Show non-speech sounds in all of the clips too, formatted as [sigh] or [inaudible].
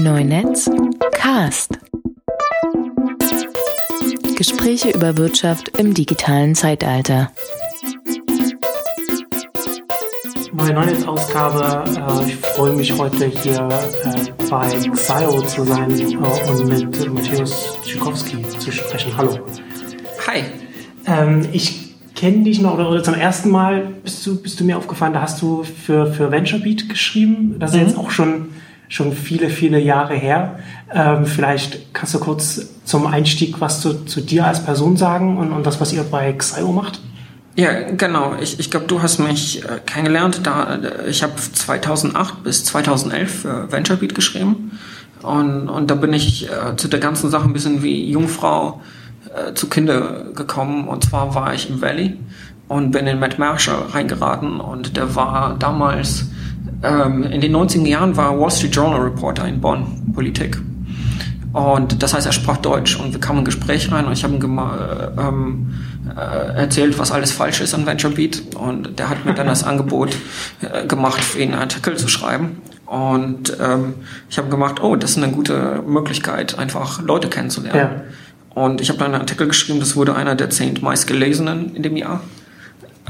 Neunetz Cast. Gespräche über Wirtschaft im digitalen Zeitalter. Neue Neunetz-Ausgabe. Äh, ich freue mich heute hier äh, bei Xio zu sein äh, und mit Matthäus Tschikowski zu sprechen. Hallo. Hi. Ähm, ich kenne dich noch, oder, oder, zum ersten Mal bist du, bist du mir aufgefallen, da hast du für, für VentureBeat geschrieben. Das ist mhm. jetzt auch schon schon viele, viele Jahre her. Ähm, vielleicht kannst du kurz zum Einstieg was zu, zu dir als Person sagen und, und das, was ihr bei Xio macht? Ja, genau. Ich, ich glaube, du hast mich äh, kennengelernt. Da, äh, ich habe 2008 bis 2011 für VentureBeat geschrieben. Und, und da bin ich äh, zu der ganzen Sache ein bisschen wie Jungfrau äh, zu Kinder gekommen. Und zwar war ich im Valley und bin in Matt Marshall reingeraten. Und der war damals ähm, in den 90er Jahren war Wall Street Journal Reporter in Bonn, Politik. Und das heißt, er sprach Deutsch und wir kamen in ein Gespräch rein und ich habe ihm ähm, äh, erzählt, was alles falsch ist an VentureBeat und der hat mir dann das [laughs] Angebot äh, gemacht, für ihn einen Artikel zu schreiben. Und ähm, ich habe gemacht, oh, das ist eine gute Möglichkeit, einfach Leute kennenzulernen. Ja. Und ich habe dann einen Artikel geschrieben, das wurde einer der zehn meistgelesenen in dem Jahr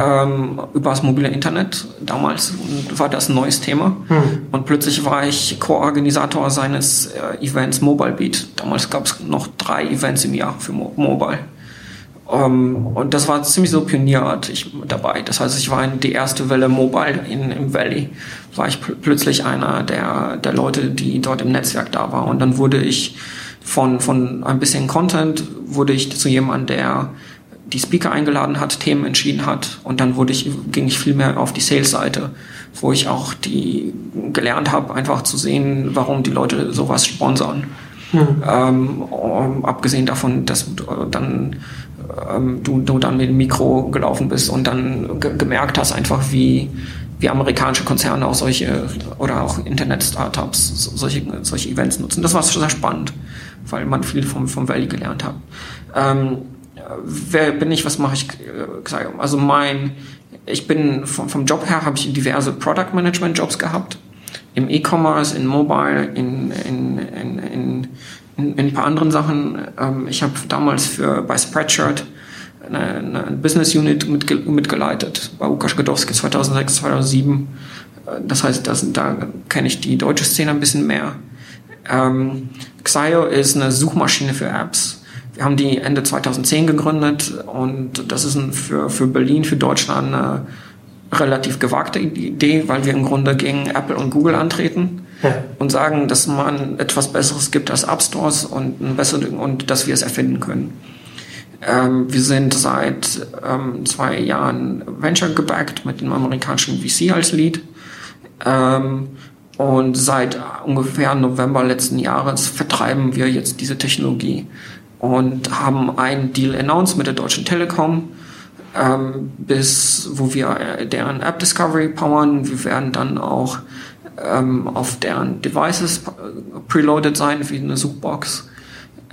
ähm, über das mobile Internet. Damals war das ein neues Thema. Hm. Und plötzlich war ich Co-Organisator seines äh, Events Mobile Beat. Damals gab es noch drei Events im Jahr für Mo Mobile. Ähm, und das war ziemlich so pionierartig dabei. Das heißt, ich war in die erste Welle Mobile in, im Valley. War ich pl plötzlich einer der, der Leute, die dort im Netzwerk da war. Und dann wurde ich von, von ein bisschen Content, wurde ich zu jemandem, der die Speaker eingeladen hat, Themen entschieden hat und dann wurde ich, ging ich viel mehr auf die Sales-Seite, wo ich auch die gelernt habe, einfach zu sehen, warum die Leute sowas sponsern. Mhm. Ähm, um, abgesehen davon, dass du dann ähm, du, du dann mit dem Mikro gelaufen bist und dann ge gemerkt hast einfach, wie wie amerikanische Konzerne auch solche oder auch Internet-Startups solche, solche Events nutzen. Das war sehr spannend, weil man viel vom, vom Valley gelernt hat. Ähm, wer bin ich, was mache ich? Äh, also mein, ich bin vom, vom Job her habe ich diverse Product Management Jobs gehabt. Im E-Commerce, in Mobile, in, in, in, in, in, ein paar anderen Sachen. Ähm, ich habe damals für bei Spreadshirt eine, eine Business Unit mitge mitgeleitet bei Łukasz Godowski 2006, 2007. Äh, das heißt, das, da kenne ich die deutsche Szene ein bisschen mehr. Ähm, Xio ist eine Suchmaschine für Apps wir haben die Ende 2010 gegründet und das ist ein, für, für Berlin, für Deutschland eine relativ gewagte Idee, weil wir im Grunde gegen Apple und Google antreten ja. und sagen, dass man etwas Besseres gibt als App Stores und, ein bessere, und dass wir es erfinden können. Ähm, wir sind seit ähm, zwei Jahren Venture gebackt mit dem amerikanischen VC als Lead. Ähm, und seit ungefähr November letzten Jahres vertreiben wir jetzt diese Technologie und haben einen Deal announced mit der Deutschen Telekom, ähm, bis wo wir äh, deren App Discovery powern. Wir werden dann auch ähm, auf deren Devices äh, preloaded sein, wie eine Suchbox.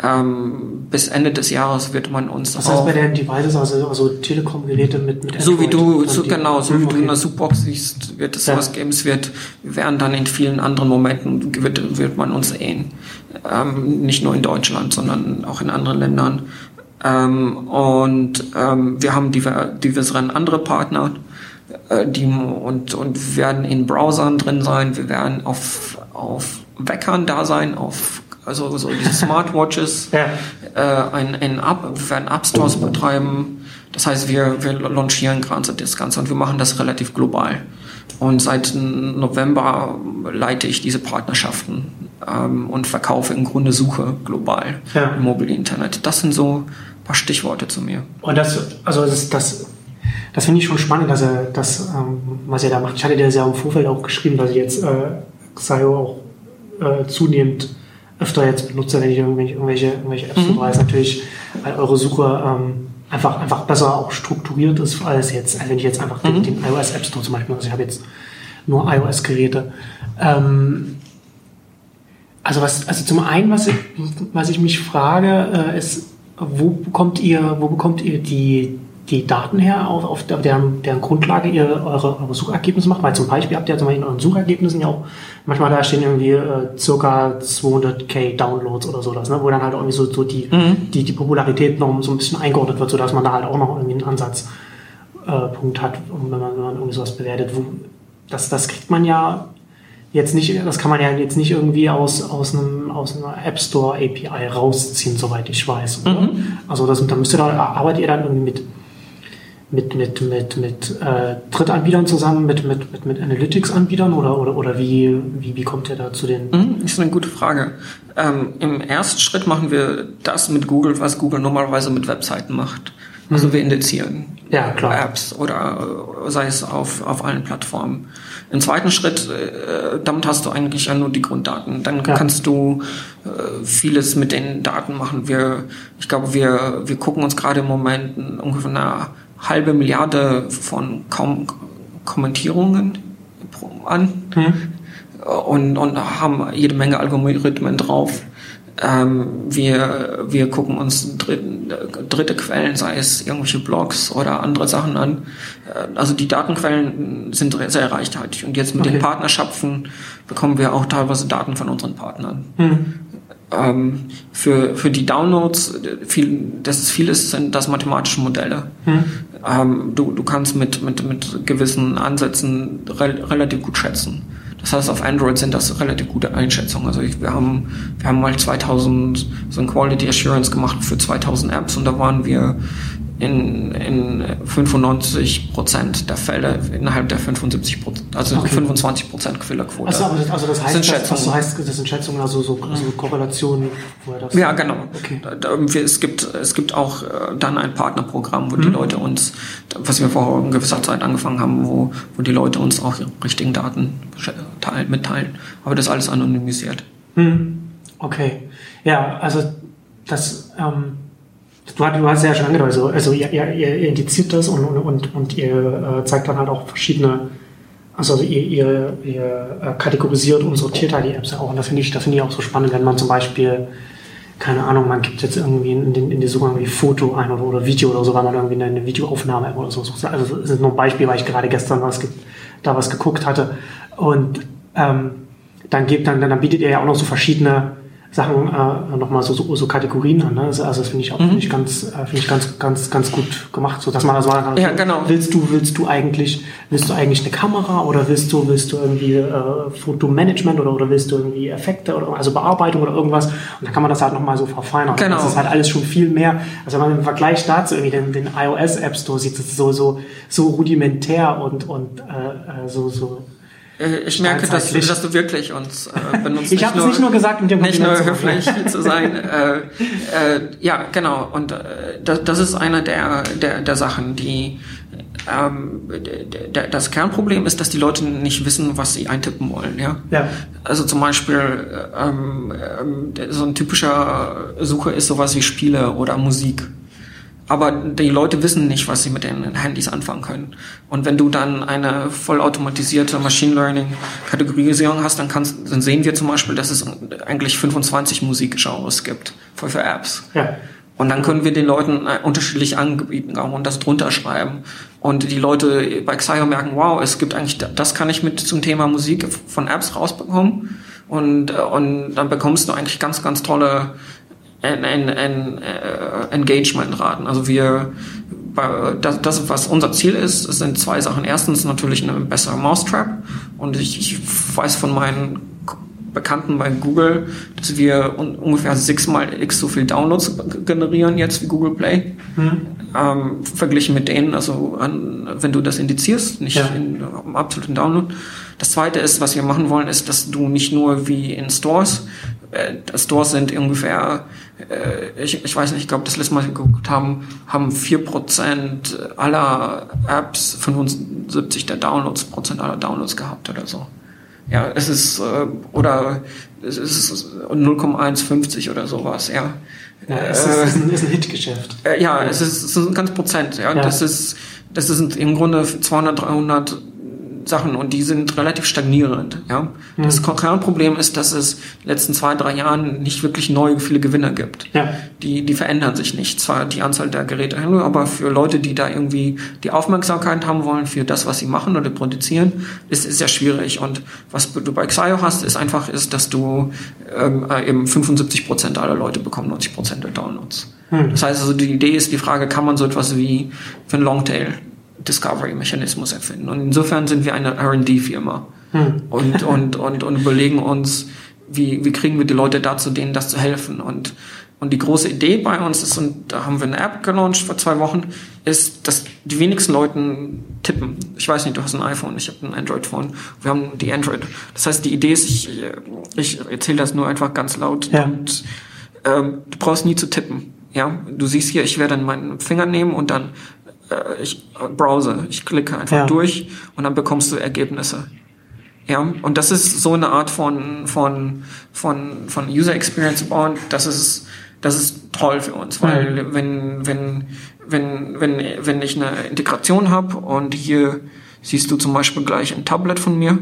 Ähm, bis Ende des Jahres wird man uns das heißt bei den Devices, also, also Telekom-Geräte mit, mit So wie du, so, genau, so wie okay. du in der Suchbox siehst, wird es ja. sowas geben. Es wird, wir werden dann in vielen anderen Momenten, wird, wird man uns sehen. Ähm, nicht nur in Deutschland, sondern auch in anderen Ländern. Ähm, und ähm, wir haben diverseren andere Partner, äh, die und, und werden in Browsern drin sein. Wir werden auf, auf Weckern da sein, auf also so diese Smartwatches, [laughs] ja. äh, ein, ein App, wir werden App Stores betreiben. Das heißt, wir, wir launchieren gerade das Ganze und wir machen das relativ global. Und seit November leite ich diese Partnerschaften ähm, und verkaufe im Grunde Suche global ja. im Mobile Internet. Das sind so ein paar Stichworte zu mir. Und das, also das, das, das finde ich schon spannend, dass er das, ähm, was er da macht. Ich hatte dir ja im Vorfeld auch geschrieben, dass ich jetzt äh, Xio auch äh, zunehmend öfter jetzt benutze, wenn ich irgendwelche, irgendwelche, Apps mhm. weil natürlich weil eure Suche ähm, einfach, einfach besser auch strukturiert ist, als jetzt, als wenn ich jetzt einfach mhm. den, den, iOS App Store zum Beispiel, also ich habe jetzt nur iOS-Geräte. Ähm, also was, also zum einen, was ich, was ich mich frage, äh, ist, wo bekommt ihr, wo bekommt ihr die, die Daten her, auf, auf deren, deren Grundlage ihr eure, eure Suchergebnisse macht? Weil zum Beispiel habt ihr zum Beispiel in euren Suchergebnissen ja auch manchmal da stehen irgendwie äh, circa 200k Downloads oder sowas, ne? wo dann halt irgendwie so, so die, Mhm. die, die Popularität noch so ein bisschen eingeordnet wird, sodass man da halt auch noch irgendwie einen Ansatzpunkt hat, um, wenn, man, wenn man irgendwie sowas bewertet. Wo, das, das kriegt man ja jetzt nicht, das kann man ja jetzt nicht irgendwie aus, aus, einem, aus einer App Store API rausziehen, soweit ich weiß. Mhm. Also das, da müsst ihr da, arbeitet ihr dann irgendwie mit, mit, mit, mit, mit äh, Drittanbietern zusammen, mit, mit, mit, mit Analytics-Anbietern oder, oder, oder wie, wie, wie kommt ihr da zu den? Mhm, ist eine gute Frage. Ähm, Im ersten Schritt machen wir das mit Google, was Google normalerweise mit Webseiten macht. Also wir indizieren Ja, klar. Apps oder äh, sei es auf, auf allen Plattformen. Im zweiten Schritt, äh, damit hast du eigentlich ja nur die Grunddaten. Dann Ja. kannst du äh, vieles mit den Daten machen. Wir, ich glaube, wir, wir gucken uns gerade im Moment ungefähr eine halbe Milliarde von Kom Kommentierungen an und, und haben jede Menge Algorithmen drauf. Ähm, wir, wir gucken uns dritte, dritte Quellen, sei es irgendwelche Blogs oder andere Sachen an. Äh, Also die Datenquellen sind sehr reichhaltig. Und jetzt mit Okay. den Partnerschaften bekommen wir auch teilweise Daten von unseren Partnern. Ähm, für, für die Downloads, viel, das ist vieles sind das mathematische Modelle. Ähm, du, du kannst mit, mit, mit gewissen Ansätzen re relativ gut schätzen. Das heißt, auf Android sind das relativ gute Einschätzungen. Also ich, wir haben, wir haben mal 2000 so ein Quality Assurance gemacht für 2000 Apps und da waren wir in, in 95 Prozent der Fälle innerhalb der 75 Prozent, also Okay. 25 Prozent Fehlerquote. Also, das, also das heißt, sind das, Schätzungen. also heißt, das sind Schätzungen, also so, so Korrelationen, woher das. Ja, genau. Okay. Es, gibt, es gibt auch äh, dann ein Partnerprogramm, Mhm. wo die Leute uns, was wir vor gewisser Zeit angefangen haben, wo, wo die Leute uns auch ihre richtigen Daten teilen, mitteilen. Aber das ist alles anonymisiert. Hm. Okay. Ja, also das, ähm, du, hast- du hast ja schon angedeutet, also, also ihr, ihr, ihr indiziert das und, und, und, ihr äh, zeigt dann halt auch verschiedene, also ihr, ihr, ihr äh, kategorisiert und sortiert halt die Apps auch. Und das finde ich, das ich auch so spannend, wenn man zum Beispiel, keine Ahnung, man gibt jetzt irgendwie in, den, in die Suche irgendwie Foto ein oder, oder Video oder so, weil man irgendwie eine Videoaufnahme oder so sucht. Also das ist nur ein Beispiel, weil ich gerade gestern was da was geguckt hatte. Und ähm, dann gibt dann, dann bietet ihr ja auch noch so verschiedene Sachen äh, nochmal so, so, so Kategorien an. Ne? Also also das finde ich auch finde ich ganz, äh, finde ich ganz, ganz, ganz gut gemacht, so dass man also sagen kann, Ja, genau. willst du, willst du eigentlich, willst du eigentlich eine Kamera oder willst du, willst du irgendwie äh, Fotomanagement oder, oder willst du irgendwie Effekte oder also Bearbeitung oder irgendwas? Und dann kann man das halt nochmal so verfeinern. Genau. Das ist halt alles schon viel mehr. Also wenn man im Vergleich dazu irgendwie den, den iOS App Store sieht, das ist so, so, so rudimentär und, und äh, äh, so, so Ich merke, dass, dass du wirklich uns äh, [laughs] benutzt. Ich habe es nicht nur gesagt, um dir nicht nur höflich zu sein. [laughs] Äh, äh, ja, genau. Und äh, das, das ist eine der, der, der Sachen, die ähm, das Kernproblem ist, dass die Leute nicht wissen, was sie eintippen wollen. Ja. Ja. Also zum Beispiel ähm, ähm, so ein typischer Suche ist sowas wie Spiele oder Musik. Aber die Leute wissen nicht, was sie mit den Handys anfangen können. Und wenn du dann eine vollautomatisierte Machine Learning Kategorisierung hast, dann, kannst, dann sehen wir zum Beispiel, dass es eigentlich 25 Musikgenres gibt für, für Apps. Ja. Und dann können wir den Leuten äh, unterschiedlich anbieten und das drunter schreiben. Und die Leute bei Xio merken, wow, es gibt eigentlich, das kann ich mit zum Thema Musik von Apps rausbekommen. Und, äh, und dann bekommst du eigentlich ganz, ganz tolle en, en, en, äh, Engagement-Raten. Also wir, das, das, was unser Ziel ist, sind zwei Sachen. Erstens natürlich eine bessere Mousetrap. Und ich, ich weiß von meinen Bekannten bei Google, dass wir un ungefähr sechsmal x so viel Downloads generieren jetzt wie Google Play. Ähm, verglichen mit denen, also an, wenn du das indizierst, nicht Ja. in, im absoluten Download. Das zweite ist, was wir machen wollen, ist, dass du nicht nur wie in Stores, äh, Stores sind ungefähr, äh, ich, ich weiß nicht, ich glaube, das letzte Mal geguckt haben, haben 4% aller Apps 75 der Downloads, Prozent aller Downloads gehabt oder so. Ja, es ist, äh, oder es ist 0,150 oder sowas, ja. Ja, es ist, ist, ein, ist ein Hitgeschäft. Äh, ja, es ist, es ist ein ganz Prozent, ja. Ja. Das ist, das sind im Grunde 200, 300 Sachen und die sind relativ stagnierend. Ja? Das Kernproblem ist, dass es in den letzten zwei, drei Jahren nicht wirklich neue viele Gewinner gibt. Ja. Die, die verändern sich nicht. Zwar die Anzahl der Geräte, aber für Leute, die da irgendwie die Aufmerksamkeit haben wollen für das, was sie machen oder produzieren, ist es sehr schwierig. Und was du bei Xio hast, ist einfach, ist, dass du ähm, eben 75 Prozent aller Leute bekommen 90 Prozent der Downloads. Hm. Das heißt also, die Idee ist die Frage, kann man so etwas wie für einen Longtail Discovery-Mechanismus erfinden? Und insofern sind wir eine R&D-Firma Hm. und, und, und, und überlegen uns, wie, wie kriegen wir die Leute dazu, denen das zu helfen. Und, und die große Idee bei uns ist, und da haben wir eine App gelauncht vor zwei Wochen, ist, dass die wenigsten Leuten tippen. Ich weiß nicht, du hast ein iPhone, ich habe ein Android-Phone. Wir haben die Android. Das heißt, die Idee ist, ich, ich erzähle das nur einfach ganz laut. Ja. Und ähm, du brauchst nie zu tippen. Ja, du siehst hier, ich werde dann meinen Finger nehmen und dann äh, ich browse, ich klicke einfach Ja. durch und dann bekommst du Ergebnisse. Ja, und das ist so eine Art von, von, von, von User Experience bauen, das ist, das ist toll für uns, weil wenn, wenn, wenn, wenn, wenn ich eine Integration habe und hier siehst du zum Beispiel gleich ein Tablet von mir,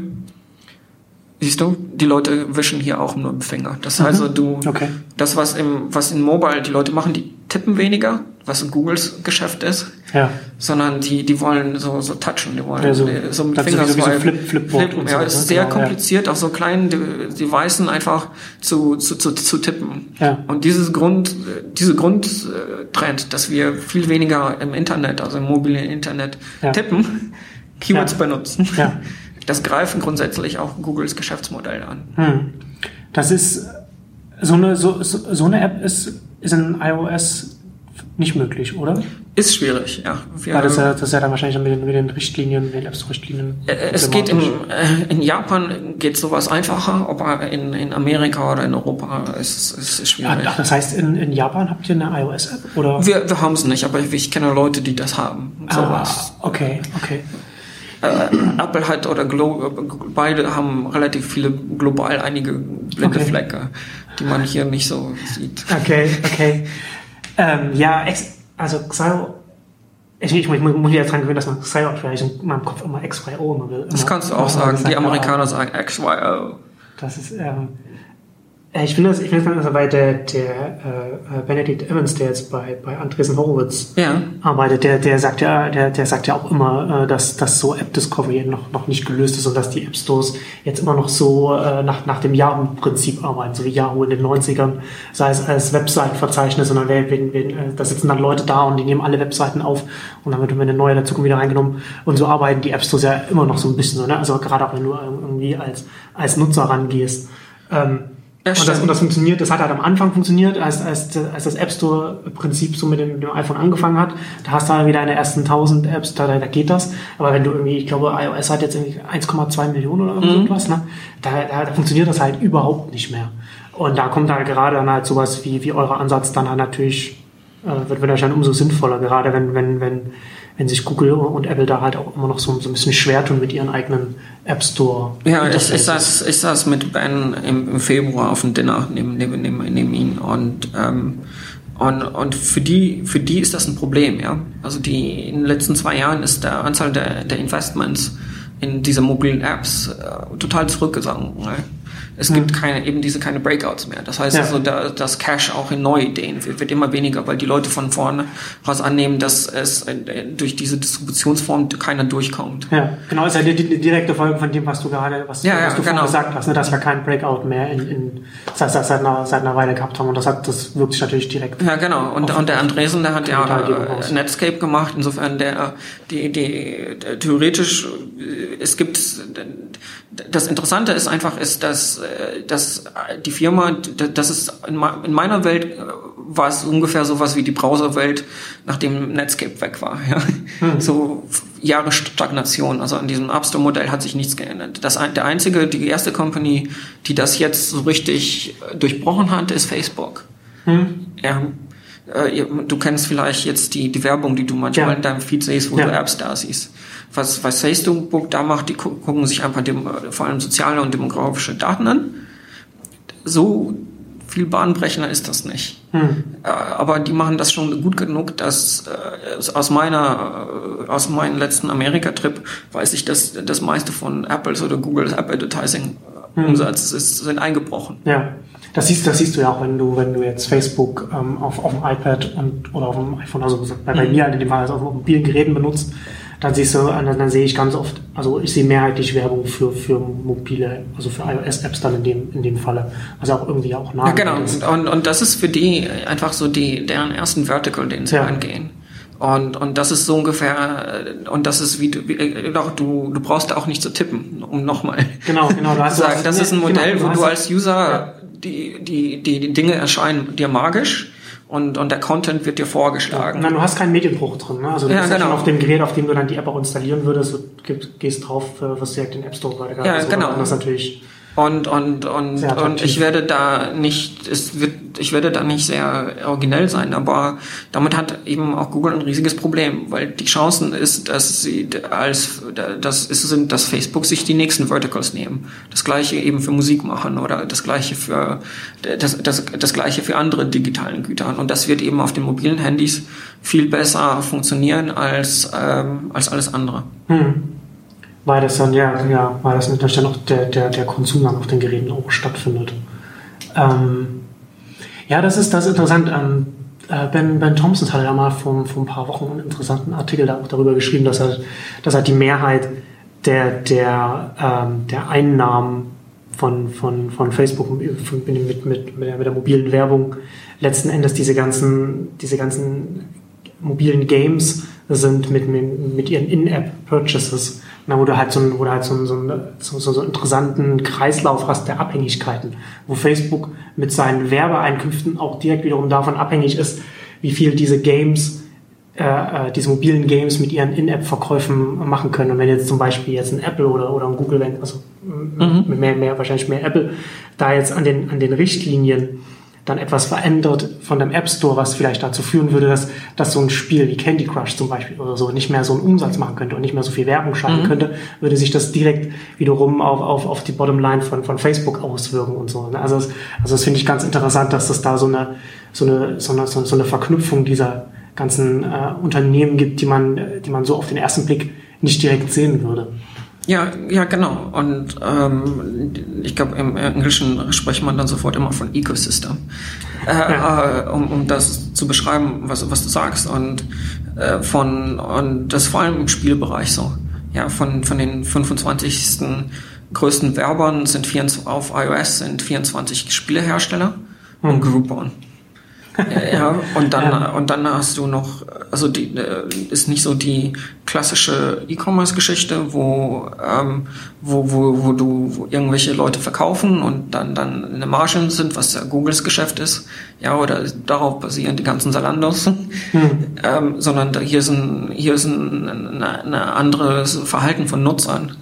siehst du, die Leute wischen hier auch nur im Finger. Das heißt, also du, Okay. das, was im, was in Mobile die Leute machen, die tippen weniger, was in Googles Geschäft ist, Ja. sondern die, die wollen so, so touchen, die wollen Ja, so- so mit das ist Finger sowieso swipen. Flip- Flipboard Flippen, ja, so, ist ne? sehr Genau, ja. kompliziert, auf so kleinen De- Devices einfach zu, zu, zu, zu tippen. Ja. Und dieses Grund, diese Grundtrend, dass wir viel weniger im Internet, also im mobilen Internet Ja. tippen, [laughs] Keywords Ja. benutzen, Ja. [laughs] das greifen grundsätzlich auch Googles Geschäftsmodell an. Hm. Das ist so eine, so, so eine App ist, ist in iOS nicht möglich, oder? Ist schwierig, ja. Wir, das, ist ja, das ist ja dann wahrscheinlich mit den, mit den Richtlinien, mit den App Store-Richtlinien. Äh, Es geht im, äh, in Japan geht sowas einfacher, aber in, in Amerika oder in Europa ist es Ah, schwierig. Ach, das heißt, in, in Japan habt ihr eine iOS-App? Oder? Wir, wir haben es nicht, aber ich kenne Leute, die das haben. Sowas. Ah, okay, okay. Äh, Apple hat oder Glo beide haben relativ viele global einige blinde Okay. Flecke, die man hier nicht so sieht. Okay, okay. Ähm, ja, also Xio, ich, ich, muss- ich muss mich jetzt dran gewöhnen, dass man Xio vielleicht in meinem Kopf immer XYO immer will. Das kannst du auch sagen. Die ja, Amerikaner sagen XYO. Das ist, ähm, äh, ich finde das, ich finde das bei der, der äh, äh, Benedict Evans, der jetzt bei, bei Andresen Horowitz Ja. arbeitet, der, der sagt ja, der, der sagt ja auch immer, äh, dass, dass so App Discovery noch, noch nicht gelöst ist und dass die App Stores jetzt immer noch so äh, nach, nach dem Yahoo-Prinzip arbeiten, so wie Yahoo in den 90ern, sei es als Webseitenverzeichnis, sondern wenn, wenn, wenn, äh, da sitzen dann Leute da und die nehmen alle Webseiten auf und dann wird immer eine neue dazu wieder reingenommen und so arbeiten die App Stores ja immer noch so ein bisschen so, ne? Also gerade auch wenn du irgendwie als, als Nutzer rangehst. Ähm, Ja, und, das, und das funktioniert, das hat halt am Anfang funktioniert, als, als, als das App Store-Prinzip so mit dem, mit dem iPhone angefangen hat. Da hast du halt wieder deine ersten 1000 Apps, da, da geht das. Aber wenn du irgendwie, ich glaube, iOS hat jetzt irgendwie 1,2 Millionen oder Mhm. irgendwas, ne? Da, da, da funktioniert das halt überhaupt nicht mehr. Und da kommt halt gerade dann halt sowas wie, wie euer Ansatz dann halt natürlich, äh, wird, wird wahrscheinlich umso sinnvoller, gerade wenn, wenn, wenn, wenn sich Google und Apple da halt auch immer noch so, so ein bisschen schwer tun mit ihren eigenen App Store. Ja, ich, ich, saß, ich saß mit Ben im, im Februar auf dem Dinner neben, neben, neben, neben ihn und, ähm, und, und für, die, für die ist das ein Problem. Ja? Also die, in den letzten zwei Jahren ist der Anzahl der, der Investments in diese mobilen Apps äh, total zurückgegangen. Ne? Es gibt keine, eben diese keine Breakouts mehr. Das heißt Ja. also, da, das Cash auch in neue Ideen wird, wird immer weniger, weil die Leute von vorne raus annehmen, dass es durch diese Distributionsform keiner durchkommt. Ja, genau, ist ja die, die direkte Folge von dem, was du gerade, was, Ja, was du genau. gesagt hast, ne, dass wir keinen Breakout mehr in, in seit, seit, einer, seit einer Weile gehabt haben und das hat, das wirkt sich natürlich direkt. Ja, genau. Und, und der Andresen, der hat ja äh, Netscape gemacht. Insofern, der, die, die, der, theoretisch, äh, es gibt, das Interessante ist einfach, ist, dass, dass die Firma, das ist, in me- in meiner Welt äh, war es ungefähr sowas wie die Browserwelt, nachdem Netscape weg war. Ja? So f- Jahre Stagnation. Also an diesem App Store Modell hat sich nichts geändert. Das, der einzige, die erste Company, die das jetzt so richtig äh, durchbrochen hat, ist Facebook. Hm? Ja. Äh, du kennst vielleicht jetzt die, die Werbung, die du manchmal Ja. in deinem Feed siehst, wo Ja. du Apps da siehst. Was, was Facebook da macht, die gu- gucken sich einfach dem, vor allem soziale und demografische Daten an. So viel bahnbrechender ist das nicht. Hm. Äh, aber die machen das schon gut genug, dass äh, aus meiner, äh, aus meinem letzten Amerika-Trip weiß ich, dass das meiste von Apples oder Googles App Advertising hm. Sind eingebrochen. Ja. Das siehst, das siehst du ja auch, wenn du, wenn du jetzt Facebook ähm, auf, auf dem iPad und, oder auf dem iPhone, also bei, bei mhm. mir in dem Fall also auf mobilen Geräten benutzt, dann siehst du, dann, dann sehe ich ganz oft, also ich sehe mehrheitlich Werbung für, für mobile, also für iOS-Apps dann in dem, in dem Falle, was auch irgendwie auch nah ja, genau. ist. Und, und das ist für die einfach so die, deren ersten Vertical, den sie ja. angehen. Und, und das ist so ungefähr, und das ist wie du, wie, doch, du, du brauchst auch nicht zu tippen, um nochmal genau, genau, [laughs] zu sagen. Das ist ein Modell, genau, wo du als User ja die, die, die, die Dinge erscheinen dir magisch und, und der Content wird dir vorgeschlagen. Ja, du hast keinen Medienbruch drin. Ne? Also du ja, bist genau. auf dem Gerät, auf dem du dann die App auch installieren würdest, du gehst drauf, äh, was direkt den App Store gerade Ja, also, genau. Das natürlich und, und, und, und ich werde da nicht, es wird, ich werde da nicht sehr originell sein, aber damit hat eben auch Google ein riesiges Problem, weil die Chancen ist, dass sie als, das ist, sind, dass Facebook sich die nächsten Verticals nehmen. Das gleiche eben für Musik machen oder das gleiche für, das, das, das gleiche für andere digitalen Güter. Und das wird eben auf den mobilen Handys viel besser funktionieren als, ähm, als alles andere. Hm weil das dann, ja, ja, weil das natürlich dann auch der, der, der Konsum dann auf den Geräten auch stattfindet. Ähm, ja, das ist, das ist interessant. Ähm, äh, ben, ben Thompson hat ja mal vor, vor ein paar Wochen einen interessanten Artikel da auch darüber geschrieben, dass er, dass er die Mehrheit der, der, ähm, der Einnahmen von, von, von Facebook mit, mit, mit, der, mit der mobilen Werbung letzten Endes diese ganzen, diese ganzen mobilen Games sind mit, mit, mit ihren In-App-Purchases na, wo du halt so, einen, wo du halt so, so, so, so, so einen interessanten Kreislauf hast der Abhängigkeiten, wo Facebook mit seinen Werbeeinkünften auch direkt wiederum davon abhängig ist, wie viel diese Games, äh, äh diese mobilen Games mit ihren In-App-Verkäufen machen können. Und wenn jetzt zum Beispiel jetzt ein Apple oder, oder ein Google, also mhm. mehr, mehr, wahrscheinlich mehr Apple, da jetzt an den, an den Richtlinien dann etwas verändert von dem App Store, was vielleicht dazu führen würde, dass, dass so ein Spiel wie Candy Crush zum Beispiel oder so nicht mehr so einen Umsatz machen könnte und nicht mehr so viel Werbung schalten mhm. könnte, würde sich das direkt wiederum auf, auf, auf die Bottomline von, von Facebook auswirken und so. Ne? Also, das, also das finde ich ganz interessant, dass das da so eine, so eine, so eine, so eine Verknüpfung dieser ganzen äh, Unternehmen gibt, die man, die man so auf den ersten Blick nicht direkt sehen würde. Ja, ja, genau. Und ähm, ich glaube, im Englischen spricht man dann sofort immer von Ecosystem, äh, ja. äh, um, um das zu beschreiben, was, was du sagst. Und äh, von und das vor allem im Spielbereich so. Ja, von von den 25. größten Werbern sind 24, auf iOS sind 24 Spielehersteller mhm. und Groupon ja, und dann, ja. und dann hast du noch, also die äh, ist nicht so die klassische E-Commerce-Geschichte, wo, ähm, wo, wo, wo du wo irgendwelche Leute verkaufen und dann, dann eine Marge sind, was ja Googles Geschäft ist, ja, oder darauf basieren die ganzen Salandos, hm. [laughs] ähm, sondern hier ist ein, hier ist ein, eine, eine anderes Verhalten von Nutzern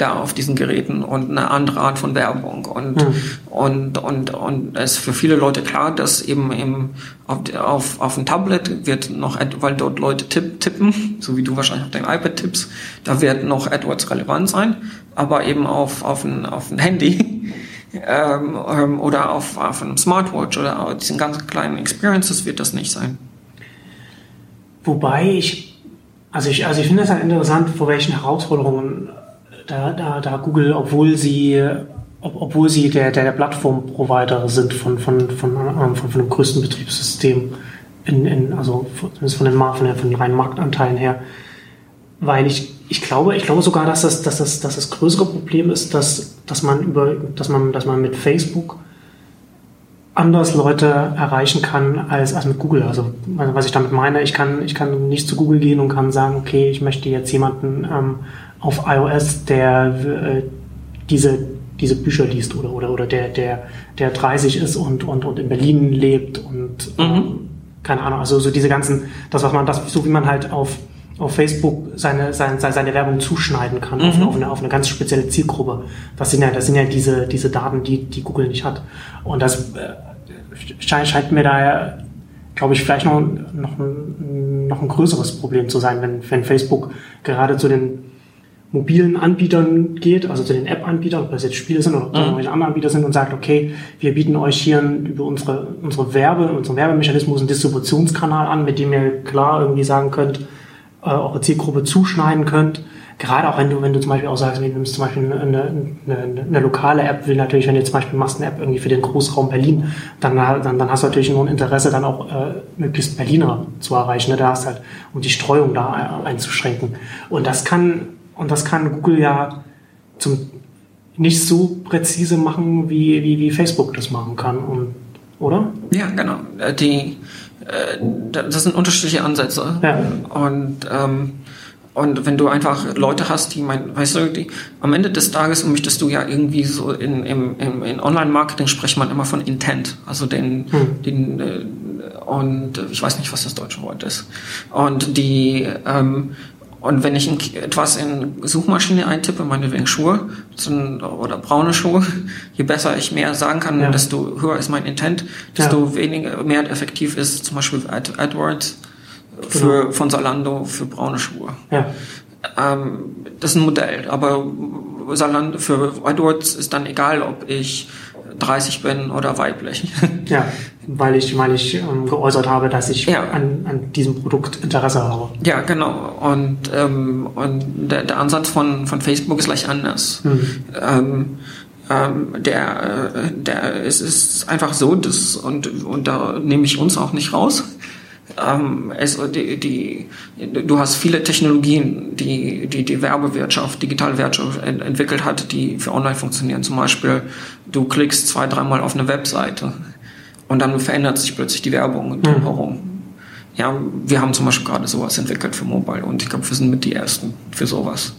da auf diesen Geräten und eine andere Art von Werbung. Und, mhm. und, und, und es ist für viele Leute klar, dass eben, eben auf, auf, auf dem Tablet wird noch, weil dort Leute tipp, tippen, [laughs] so wie du wahrscheinlich auf deinem iPad tippst, da wird noch AdWords relevant sein, aber eben auf, auf, ein, auf ein Handy [laughs] ähm, ähm, oder auf, auf einem Smartwatch oder auf diesen ganz kleinen Experiences wird das nicht sein. Wobei ich, also ich, also ich finde es halt interessant, vor welchen Herausforderungen da, da, da Google, obwohl sie, ob, obwohl sie der, der, der Plattform-Provider sind von, von, von, von, von dem größten Betriebssystem, in, in, also zumindest von den, von den, von den reinen Marktanteilen her, weil ich, ich glaube, ich glaube sogar, dass das, dass das, dass das größere Problem ist, dass, dass man über, dass man, dass man mit Facebook anders Leute erreichen kann als, als mit Google. Also was ich damit meine, ich kann, ich kann nicht zu Google gehen und kann sagen, okay, ich möchte jetzt jemanden ähm, auf iOS, der äh, diese, diese Bücher liest oder, oder, oder der, der, der 30 ist und, und, und in Berlin lebt und mhm. ähm, keine Ahnung, also so diese ganzen, das, was man, das, so wie man halt auf, auf Facebook seine, seine, seine Werbung zuschneiden kann, mhm. auf, auf, eine, auf eine ganz spezielle Zielgruppe. Das sind ja, das sind ja diese, diese Daten, die, die Google nicht hat. Und das äh, scheint, scheint mir da glaube ich, vielleicht noch, noch, ein, noch ein größeres Problem zu sein, wenn, wenn Facebook gerade zu den mobilen Anbietern geht, also zu den App-Anbietern, ob das jetzt Spiele sind oder ob das Mhm. irgendwelche anderen Anbieter sind und sagt, okay, wir bieten euch hier über unsere, unsere Werbe, unseren Werbemechanismus einen Distributionskanal an, mit dem ihr klar irgendwie sagen könnt, äh, eure Zielgruppe zuschneiden könnt. Gerade auch wenn du, wenn du zum Beispiel auch sagst, wenn du zum Beispiel eine, eine, eine, eine lokale App will, natürlich, wenn du zum Beispiel machst eine App irgendwie für den Großraum Berlin, dann, dann, dann hast du natürlich nur ein Interesse, dann auch äh, möglichst Berliner zu erreichen. Ne? Da hast halt, um die Streuung da einzuschränken. Und das kann, und das kann Google ja zum nicht so präzise machen, wie, wie, wie Facebook das machen kann. Und, oder? Ja, genau. Äh, Die, äh, das sind unterschiedliche Ansätze. Ja. Und, ähm, und wenn du einfach Leute hast, die mein, weißt du, die, am Ende des Tages möchtest du ja irgendwie so in, im, im, in Online-Marketing spricht man immer von Intent, also den, Hm. den äh, und ich weiß nicht, was das deutsche Wort ist. Und die ähm, und wenn ich etwas in Suchmaschine eintippe, meinetwegen Schuhe oder braune Schuhe, je besser ich mehr sagen kann, Ja. desto höher ist mein Intent, desto Ja. weniger mehr effektiv ist zum Beispiel Ad, AdWords für, von Zalando für braune Schuhe. Ja. Ähm, das ist ein Modell, aber Zalando für AdWords ist dann egal, ob ich 30 bin oder weiblich. Ja, [laughs] weil ich, weil ich ähm, geäußert habe, dass ich Ja. an, an diesem Produkt Interesse habe. Ja, genau. Und, ähm, und der, der Ansatz von, von Facebook ist gleich anders. Ähm, ähm, der, äh, der es ist einfach so, dass, und, und da nehme ich uns auch nicht raus. Ähm, es, die, die, du hast viele Technologien, die die, die Werbewirtschaft, Digitalwirtschaft ent entwickelt hat, die für online funktionieren. Zum Beispiel, du klickst zwei, dreimal auf eine Webseite und dann verändert sich plötzlich die Werbung drumherum. Ja, wir haben zum Beispiel gerade sowas entwickelt für Mobile und ich glaube, wir sind mit die Ersten für sowas.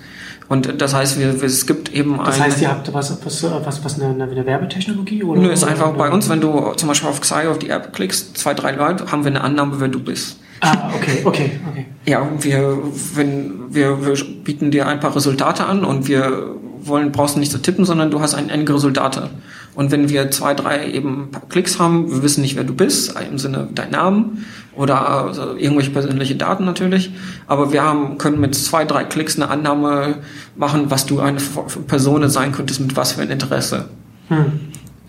Und das heißt, wir, es gibt eben Das eine- heißt, ihr habt was, was, was, was eine, eine Werbetechnologie? Oder? Nö, ist oder- einfach bei uns, wenn du zum Beispiel auf Xai auf die App klickst, zwei, drei Leute, haben wir eine Annahme, wer du bist. Ah, okay, okay, okay. Ja, wir, wenn, wir, wir bieten dir ein paar Resultate an und wir wollen, brauchst du nicht zu tippen, sondern du hast ein, einige Resultate. Und wenn wir zwei, drei eben Klicks haben, wir wissen nicht, wer du bist, im Sinne dein Namen oder also irgendwelche persönliche Daten natürlich, aber wir haben, können mit zwei, drei Klicks eine Annahme machen, was du eine Person sein könntest, mit was für ein Interesse. Hm.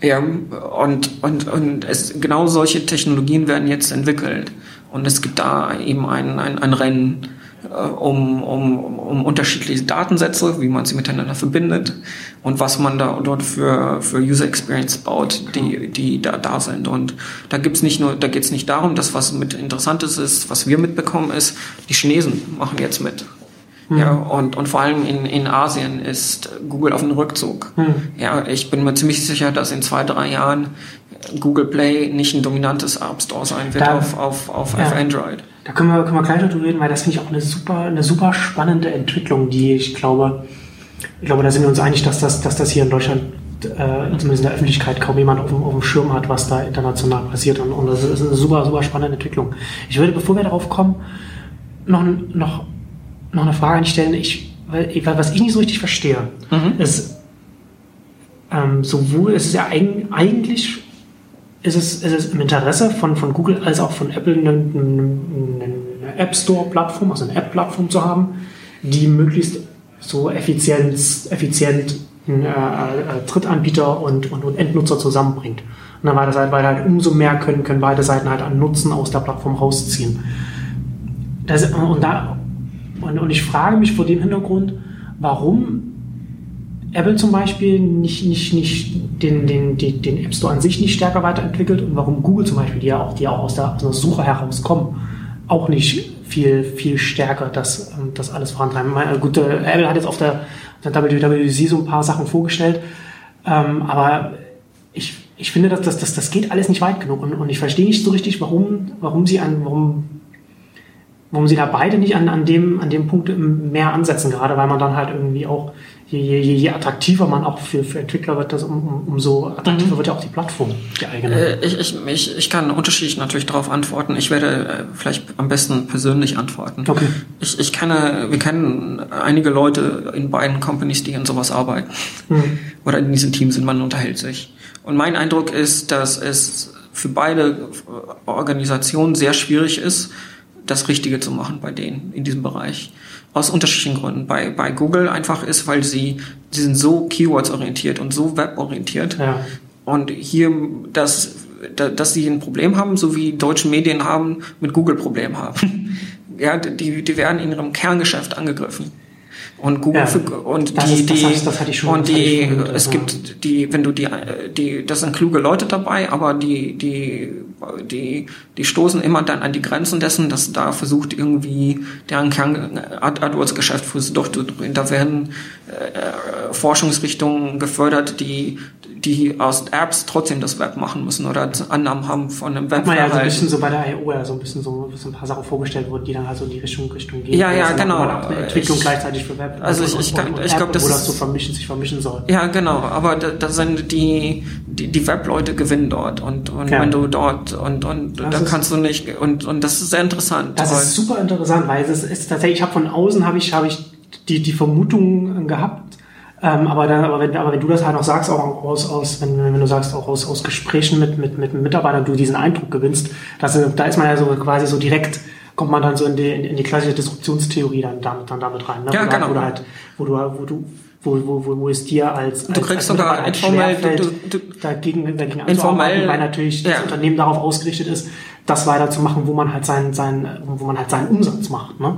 Ja, und, und, und es, genau solche Technologien werden jetzt entwickelt. Und es gibt da eben ein, ein, ein Rennen um, um, um unterschiedliche Datensätze, wie man sie miteinander verbindet und was man da dort für, für User Experience baut, die, die da, da sind. Und da gibt's nicht nur, da geht's nicht darum, dass was mit Interessantes ist, was wir mitbekommen ist, die Chinesen machen jetzt mit. Ja, und, und vor allem in, in Asien ist Google auf dem Rückzug. Ja, ich bin mir ziemlich sicher, dass in zwei, drei Jahren Google Play nicht ein dominantes App Store sein wird Da- auf, auf, auf, Ja. auf Android. Da können wir, können wir gleich darüber reden, weil das finde ich auch eine super, eine super spannende Entwicklung, die ich glaube, ich glaube, da sind wir uns einig, dass das, dass das hier in Deutschland, äh, zumindest in der Öffentlichkeit, kaum jemand auf dem, auf dem Schirm hat, was da international passiert. Und, und das ist eine super, super spannende Entwicklung. Ich würde, bevor wir darauf kommen, noch, noch, noch eine Frage einstellen. Ich, weil, was ich nicht so richtig verstehe, ist, ähm, sowohl, es ist ja eig- eigentlich ist es, ist es im Interesse von, von Google als auch von Apple eine, eine, App Store-Plattform, also eine App-Plattform zu haben, die möglichst so effizient, effizient äh, äh, Drittanbieter und, und, und Endnutzer zusammenbringt. Und dann war das halt, weil halt umso mehr können, können beide Seiten halt an Nutzen aus der Plattform rausziehen. Das, und, da, und, und ich frage mich vor dem Hintergrund, warum Apple zum Beispiel nicht, nicht, nicht den, den, den, den App Store an sich nicht stärker weiterentwickelt und warum Google zum Beispiel, die ja auch, die auch aus der, aus der Suche herauskommen, auch nicht viel, viel stärker das, ähm, das alles vorantreiben. Meine, gut, äh, Apple hat jetzt auf der, auf der WWDC so ein paar Sachen vorgestellt, ähm, aber ich, ich finde, dass das, das, das geht alles nicht weit genug und, und ich verstehe nicht so richtig, warum, warum sie an, warum, warum sie da beide nicht an, an, dem, an dem Punkt mehr ansetzen, gerade weil man dann halt irgendwie auch, je, je, je je attraktiver man auch für, für Entwickler wird, das um, um, umso attraktiver wird ja auch die Plattform, die eigene. Äh, ich, ich, ich, ich kann unterschiedlich natürlich darauf antworten. Ich werde äh, vielleicht am besten persönlich antworten. Okay. Ich, ich kenne, wir kennen einige Leute in beiden Companies, die in sowas arbeiten. Mhm. Oder in diesem Team sind, man unterhält sich. Und mein Eindruck ist, dass es für beide Organisationen sehr schwierig ist, das Richtige zu machen bei denen in diesem Bereich. Aus unterschiedlichen Gründen. Bei, bei Google einfach ist, weil sie, sie sind so Keywords-orientiert und so web-orientiert. Ja. Und hier, dass, dass sie ein Problem haben, so wie deutsche Medien haben, mit Google Problem haben. [laughs] ja, die, die werden in ihrem Kerngeschäft angegriffen. Und Google Ja, für, und das die, ist- das die, das ich schon- und das die, schon es ja. gibt die, wenn du die, die, das sind kluge Leute dabei, aber die, die, die, die stoßen immer dann an die Grenzen dessen, dass da versucht irgendwie deren Kern Ad- AdWords-Geschäft versucht. Da werden äh, Forschungsrichtungen gefördert, die, die aus Apps trotzdem das Web machen müssen oder Annahmen haben von einem Hat man ja so ein bisschen so bei der I.O. ja so ein bisschen so, ein paar Sachen vorgestellt wurden, die dann halt so in die Richtung, Richtung gehen. Ja, ja, dann genau. Entwicklung Ich- gleichzeitig für Web. Also ich- ich ich App, glaub, das wo das so vermischen, sich vermischen soll. Ja, genau, aber da, da sind die, die, die Webleute gewinnen dort und, und Ja. wenn du dort und, und Das da ist- kannst du nicht und, und das ist sehr interessant. Das ist super interessant, weil es ist tatsächlich, ich habe von außen habe ich, habe ich die, die Vermutung gehabt, ähm, aber, dann, aber, wenn, aber wenn du das halt auch sagst, auch aus, aus wenn, wenn du sagst, auch aus, aus Gesprächen mit, mit, mit Mitarbeitern, du diesen Eindruck gewinnst, dass, äh, da ist man ja so quasi so direkt, kommt man dann so in die, in, die klassische Disruptionstheorie dann damit, dann damit rein. Ne? Ja, wo, genau. Du halt, wo du halt, wo du, wo, wo, wo, wo es dir als, als Du kriegst als sogar Mitarbeiter informell- du- du- dagegen, dagegen Informell- weil natürlich das ja. Unternehmen darauf ausgerichtet ist, das weiterzumachen, wo man halt seinen, seinen, wo man halt seinen Umsatz macht. Ne?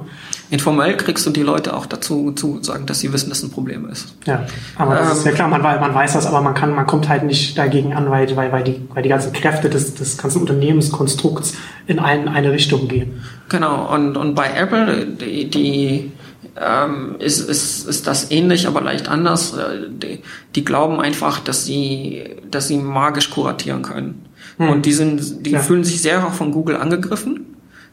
Informell kriegst du die Leute auch dazu zu sagen, dass sie wissen, dass ein Problem ist. Ja, aber das ist Ähm, ja klar, man, man weiß das, aber man kann, man kommt halt nicht dagegen an, weil, weil, weil, die, weil die ganzen Kräfte des, des ganzen Unternehmenskonstrukts in ein, eine Richtung gehen. Genau, und, und bei Apple, die, die ähm, ist, ist, ist das ähnlich, aber leicht anders. Äh, Die, die glauben einfach, dass sie, dass sie magisch kuratieren können. Hm. Und die sind, die Ja. fühlen sich sehr auch von Google angegriffen.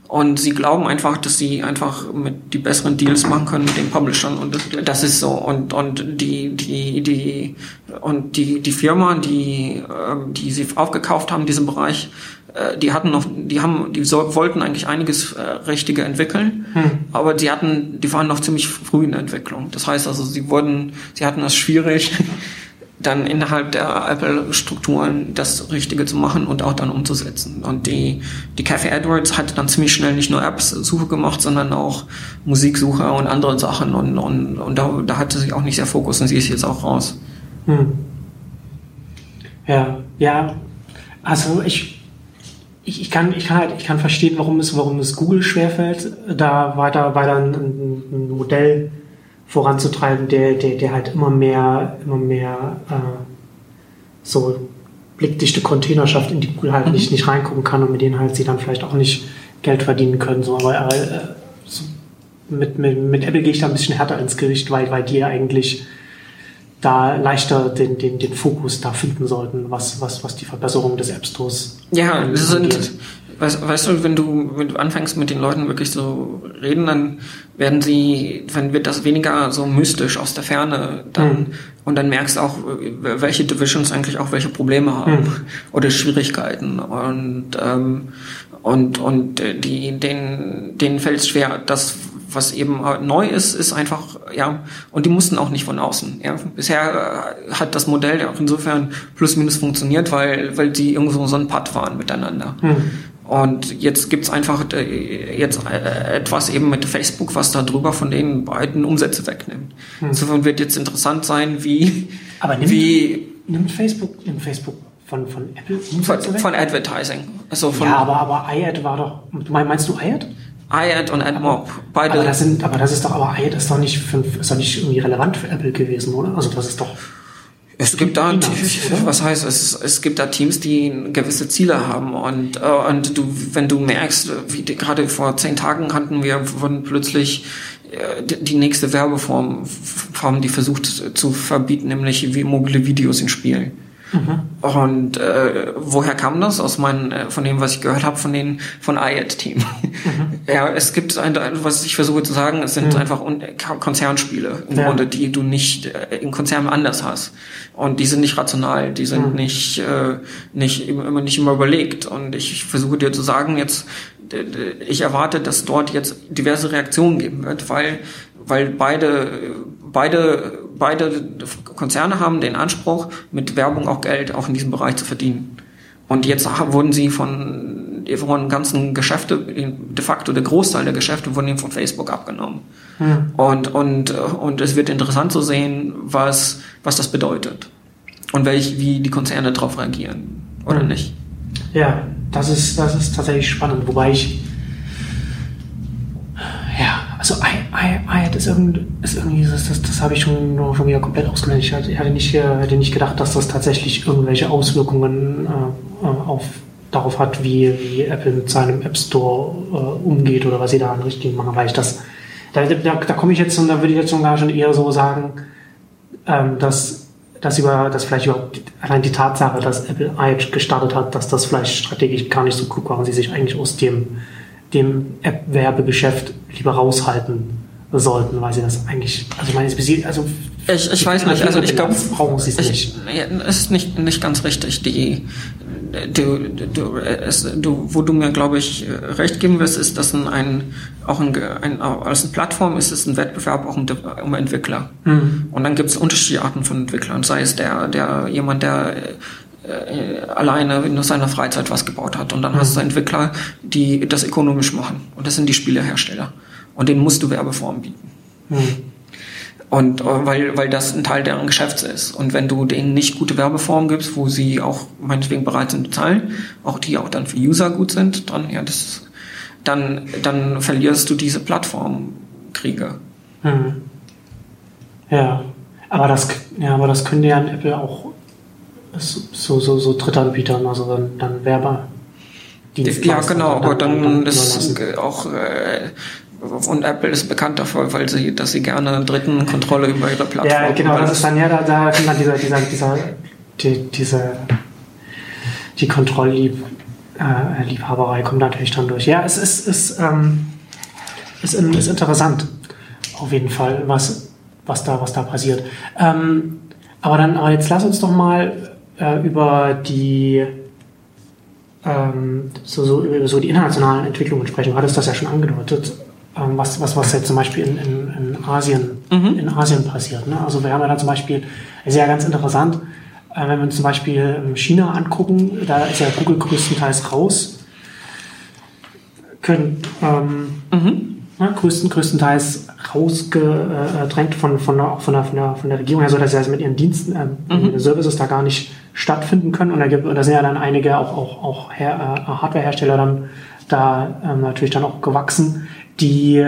Und sie glauben einfach, dass sie einfach mit die besseren Deals machen können mit den Publishern und das, das ist so und und die die die und die die Firma, die ähm, die sie aufgekauft haben, diesen Bereich, äh, die hatten noch, die haben, die so, wollten eigentlich einiges äh, Richtige entwickeln, Hm. aber die hatten, die waren noch ziemlich früh in der Entwicklung. Das heißt also, sie wurden, sie hatten das schwierig, [laughs] dann innerhalb der Apple-Strukturen das Richtige zu machen und auch dann umzusetzen. Und die, die Cafe Edwards hat dann ziemlich schnell nicht nur Apps-Suche gemacht, sondern auch Musiksuche und andere Sachen. Und, und, und da, da hatte sie auch nicht sehr Fokus und sie ist jetzt auch raus. Hm. Ja, ja. Also ich, ich, ich kann, ich kann halt, ich kann verstehen, warum es, warum es Google schwerfällt, da weiter, weiter ein, ein Modell voranzutreiben, der, der, der halt immer mehr, immer mehr äh, so blickdichte Container schafft, in die Google halt Mhm. nicht, nicht reingucken kann und mit denen halt sie dann vielleicht auch nicht Geld verdienen können. So, aber äh, so mit, mit, mit Apple gehe ich da ein bisschen härter ins Gericht, weil, weil die ja eigentlich da leichter den, den, den Fokus da finden sollten, was, was, was die Verbesserung des App Stores Ja, sind. Weißt, weißt du, wenn du, wenn du anfängst mit den Leuten wirklich so reden, dann werden sie, dann wird das weniger so mystisch aus der Ferne, dann, Mhm. und dann merkst du auch, welche Divisions eigentlich auch welche Probleme haben Mhm. oder Schwierigkeiten und, ähm, und, und die, denen, denen fällt es schwer, das, was eben neu ist, ist einfach, ja, und die mussten auch nicht von außen. Ja. Bisher hat das Modell ja auch insofern plus minus funktioniert, weil, weil die irgendwo so ein Patt waren miteinander. Hm. Und jetzt gibt's einfach äh, jetzt äh, etwas eben mit Facebook, was da drüber von den beiden Umsätze wegnimmt. Insofern wird jetzt interessant sein, wie, Hm. Aber nimmt, wie nimmt Facebook, nimmt Facebook von, von Apple von, Umsätze weg? von Advertising. Also von ja, aber, aber iAd war doch, meinst du iAd? iAd und AdMob. Beide. Aber das sind, aber das ist doch, aber iAd ist doch nicht, für, ist doch nicht irgendwie relevant für Apple gewesen, oder? Also das ist doch, Es gibt da, oder? was heißt es? Es gibt da Teams, die gewisse Ziele haben und, äh, und du, wenn du merkst, wie die, gerade vor zehn Tagen hatten wir, wurden plötzlich äh, die, die nächste Werbeform, Form, die versucht zu verbieten, nämlich wie mobile Videos in Spielen. Und äh, woher kam das? Aus meinen, äh, von dem, was ich gehört habe, von den von IAD-Team. [laughs] Ja, es gibt ein, was ich versuche zu sagen, es sind einfach un Konzernspiele im Ja. Grunde, die du nicht äh, in Konzernen anders hast. Und die sind nicht rational, die sind Mhm. nicht, äh, nicht immer nicht immer überlegt. Und ich versuche dir zu sagen, jetzt, ich erwarte, dass dort jetzt diverse Reaktionen geben wird, weil, weil beide, beide, beide Konzerne haben den Anspruch, mit Werbung auch Geld auch in diesem Bereich zu verdienen. Und jetzt wurden sie von, wurden ganzen Geschäfte, de facto der Großteil der Geschäfte wurden ihm von Facebook abgenommen. Mhm. Und, und, und es wird interessant zu sehen, was, was das bedeutet. Und welch, wie die Konzerne darauf reagieren, oder mhm. nicht? Ja, das ist, das ist tatsächlich spannend, wobei ich, also iHead ist, irgend, ist irgendwie, das, das, das habe ich schon, schon wieder komplett ausgelernt. Ich hatte nicht, hätte nicht gedacht, dass das tatsächlich irgendwelche Auswirkungen äh, auf, darauf hat, wie, wie Apple mit seinem App Store äh, umgeht oder was sie da an Richtlinien machen, weil ich das, da, da, da komme ich jetzt und da würde ich jetzt schon schon eher so sagen, ähm, dass dass über, dass vielleicht überhaupt allein die Tatsache, dass Apple iEdge gestartet hat, dass das vielleicht strategisch gar nicht so klug war und sie sich eigentlich aus dem, dem App-Werbegeschäft lieber raushalten sollten, weil sie das eigentlich, also ich meine, es also ich, ich weiß nicht, also ich glaube, brauchen sie es nicht. Es ist nicht, nicht ganz richtig. Die, du, du, es, du, wo du mir, glaube ich, recht geben wirst, ist, dass ein, ein auch ein, ein, als eine Plattform ist es ein Wettbewerb auch um, um Entwickler. Mhm. Und dann gibt es unterschiedliche Arten von Entwicklern, sei es der, der jemand, der äh, alleine in seiner Freizeit was gebaut hat. Und dann mhm. hast du Entwickler, die das ökonomisch machen. Und das sind die Spielehersteller. Und denen musst du Werbeformen bieten. Mhm. Und äh, weil, weil das ein Teil deren Geschäfts ist. Und wenn du denen nicht gute Werbeformen gibst, wo sie auch meinetwegen bereit sind zu zahlen, auch die auch dann für User gut sind, dann, ja, das, dann, dann verlierst du diese Plattformkriege. Hm. Ja. Aber das, ja, aber das können ja in Apple auch so, so, so Drittanbietern, also dann, dann Werber. Ja, genau, aber dann ist auch äh, und Apple ist bekannt dafür, weil sie, dass sie gerne Dritten Kontrolle über ihre Plattform haben. Ja, genau, das ist dann ja, da, da kommt dann dieser, dieser, dieser, die, diese, die Kontrollliebhaberei äh, kommt natürlich dann durch. Ja, es ist, ist, ähm, ist, ist interessant, auf jeden Fall, was, was da, was da passiert. Ähm, aber dann, aber jetzt lass uns doch mal äh, über die, ähm, so, so, über so die internationalen Entwicklungen sprechen. Du hattest das ja schon angedeutet. Ähm, was, was, was jetzt zum Beispiel in, in, in Asien, mhm. in Asien passiert. Ne? Also wir haben ja da zum Beispiel, ist ja ganz interessant, äh, wenn wir uns zum Beispiel China angucken, da ist ja Google größtenteils raus. Können, ähm, mhm. ja, größten, größtenteils rausgedrängt von, von, auch von, der, von, der, von der Regierung her, so dass sie also mit ihren Diensten, äh, mhm. Services da gar nicht stattfinden können. Und da, gibt, da sind ja dann einige auch, auch, auch äh, Hardwarehersteller dann da ähm, natürlich dann auch gewachsen, die